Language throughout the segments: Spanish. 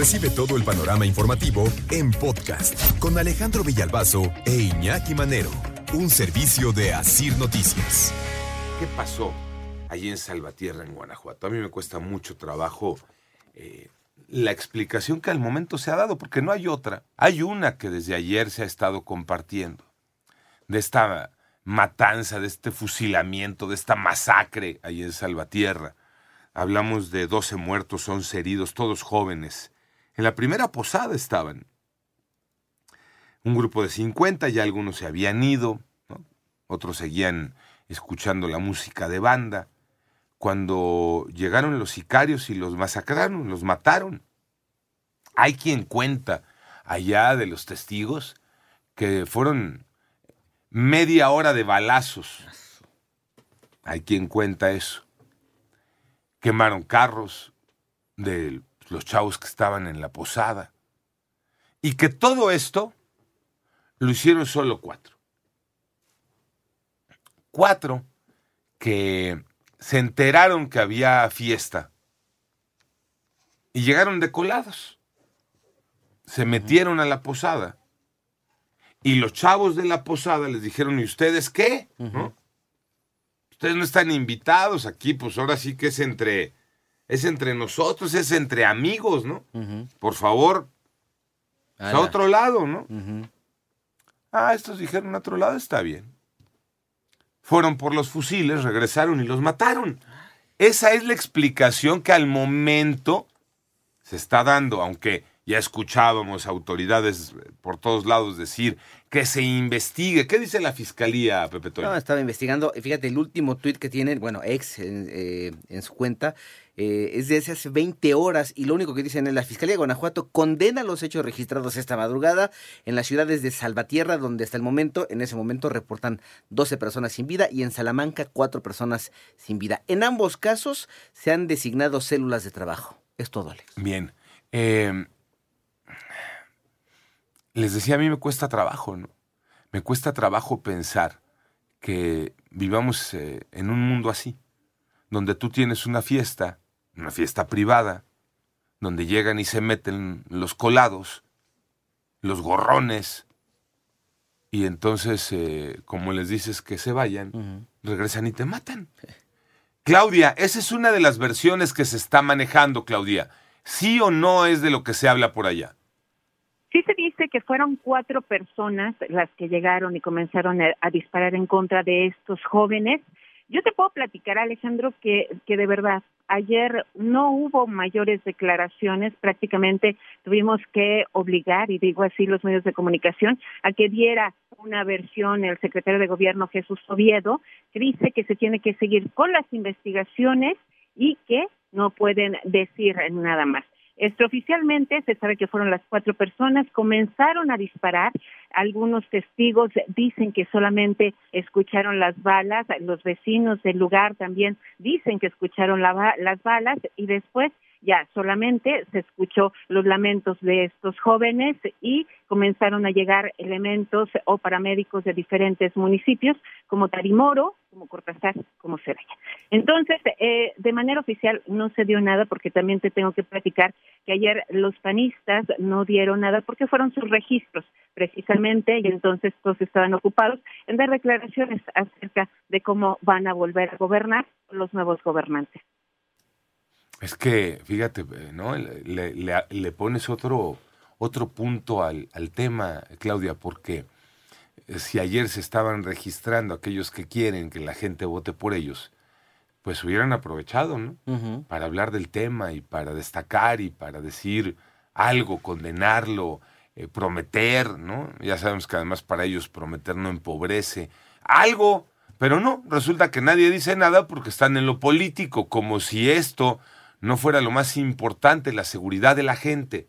Recibe todo el panorama informativo en podcast con Alejandro Villalbazo e Iñaki Manero, un servicio de Asir Noticias. ¿Qué pasó allí en Salvatierra, en Guanajuato? A mí me cuesta mucho trabajo eh, la explicación que al momento se ha dado, porque no hay otra. Hay una que desde ayer se ha estado compartiendo, de esta matanza, de este fusilamiento, de esta masacre allí en Salvatierra. Hablamos de 12 muertos, 11 heridos, todos jóvenes. En la primera posada estaban. Un grupo de 50, ya algunos se habían ido, otros seguían escuchando la música de banda. Cuando llegaron los sicarios y los masacraron, los mataron. Hay quien cuenta allá de los testigos que fueron media hora de balazos. Hay quien cuenta eso. Quemaron carros de los chavos que estaban en la posada. Y que todo esto lo hicieron solo cuatro. Cuatro que se enteraron que había fiesta y llegaron decolados. Se metieron a la posada y los chavos de la posada les dijeron, ¿y ustedes qué? Ustedes no están invitados aquí, pues ahora sí que es entre, es entre nosotros, es entre amigos, ¿no? Por favor, a otro lado, ¿no? Ah, estos dijeron a otro lado, está bien. Fueron por los fusiles, regresaron y los mataron. Esa es la explicación que al momento se está dando, aunque ya escuchábamos autoridades por todos lados decir que se investigue. ¿Qué dice la fiscalía, Pepe Toño? No, estaba investigando. Fíjate, el último tuit que tiene, bueno, ex en, eh, su cuenta, eh, es de hace 20 horas y lo único que dicen es la Fiscalía de Guanajuato condena los hechos registrados esta madrugada en las ciudades de Salvatierra, donde hasta el momento, en ese momento, reportan 12 personas sin vida y en Salamanca 4 personas sin vida. En ambos casos se han designado células de trabajo. Es todo, Alex. Bien. Eh, les decía, a mí me cuesta trabajo, ¿no? Me cuesta trabajo pensar que vivamos eh, en un mundo así, donde tú tienes una fiesta, una fiesta privada, donde llegan y se meten los colados, los gorrones, y entonces, eh, como les dices que se vayan, regresan y te matan. Claudia, esa es una de las versiones que se está manejando, Claudia. ¿Sí o no es de lo que se habla por allá? Sí se dice que fueron cuatro personas las que llegaron y comenzaron a, disparar en contra de estos jóvenes. Yo te puedo platicar, Alejandro, que, que de verdad ayer no hubo mayores declaraciones, prácticamente tuvimos que obligar, y digo así, los medios de comunicación, a que diera una versión el secretario de Gobierno Jesús Oviedo, que dice que se tiene que seguir con las investigaciones y que no pueden decir nada más. Extraoficialmente se sabe que fueron las cuatro personas, comenzaron a disparar, algunos testigos dicen que solamente escucharon las balas, los vecinos del lugar también dicen que escucharon las balas y después ya solamente se escuchó los lamentos de estos jóvenes y comenzaron a llegar elementos o paramédicos de diferentes municipios como Tarimoro, como Cortázar, como Ceraya. Entonces, eh, de manera oficial no se dio nada porque también te tengo que platicar que ayer los panistas no dieron nada porque fueron sus registros precisamente y entonces todos estaban ocupados en dar declaraciones acerca de cómo van a volver a gobernar los nuevos gobernantes. Es que, fíjate, ¿no? Le, pones otro, otro punto al, tema, Claudia, porque eh, si ayer se estaban registrando aquellos que quieren que la gente vote por ellos, pues hubieran aprovechado, ¿no? Para hablar del tema y para destacar y para decir algo, condenarlo, eh, prometer, ¿no? Ya sabemos que además para ellos prometer no empobrece. Algo, pero no, resulta que nadie dice nada porque están en lo político, como si esto no fuera lo más importante, la seguridad de la gente.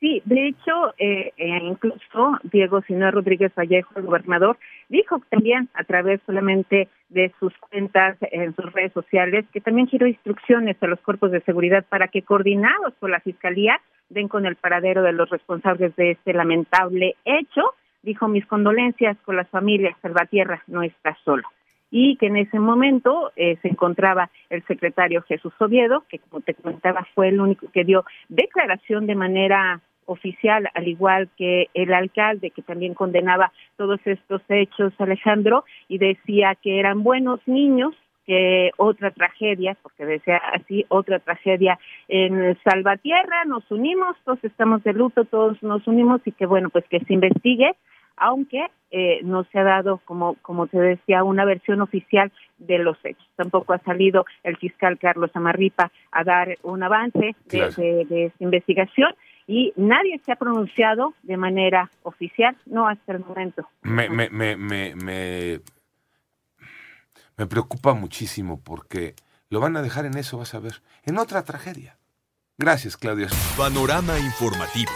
Sí, de hecho, eh, eh, incluso Diego Sinó Rodríguez Vallejo, el gobernador, dijo también a través solamente de sus cuentas en sus redes sociales que también giró instrucciones a los cuerpos de seguridad para que coordinados por la Fiscalía den con el paradero de los responsables de este lamentable hecho. Dijo mis condolencias con las familias, Salvatierra no está solo. Y que en ese momento eh, se encontraba el secretario Jesús Oviedo, que como te comentaba fue el único que dio declaración de manera oficial, al igual que el alcalde, que también condenaba todos estos hechos, Alejandro, y decía que eran buenos niños, que otra tragedia, porque decía así, otra tragedia en Salvatierra, nos unimos, todos estamos de luto, todos nos unimos y que bueno, pues que se investigue, aunque eh, no se ha dado, como, como te decía, una versión oficial de los hechos. Tampoco ha salido el fiscal Carlos Amarripa a dar un avance de, de, de esta investigación y nadie se ha pronunciado de manera oficial, no hasta el momento. Me, me, me, me, me, me preocupa muchísimo porque lo van a dejar en eso, vas a ver, en otra tragedia. Gracias, Claudia. Panorama informativo.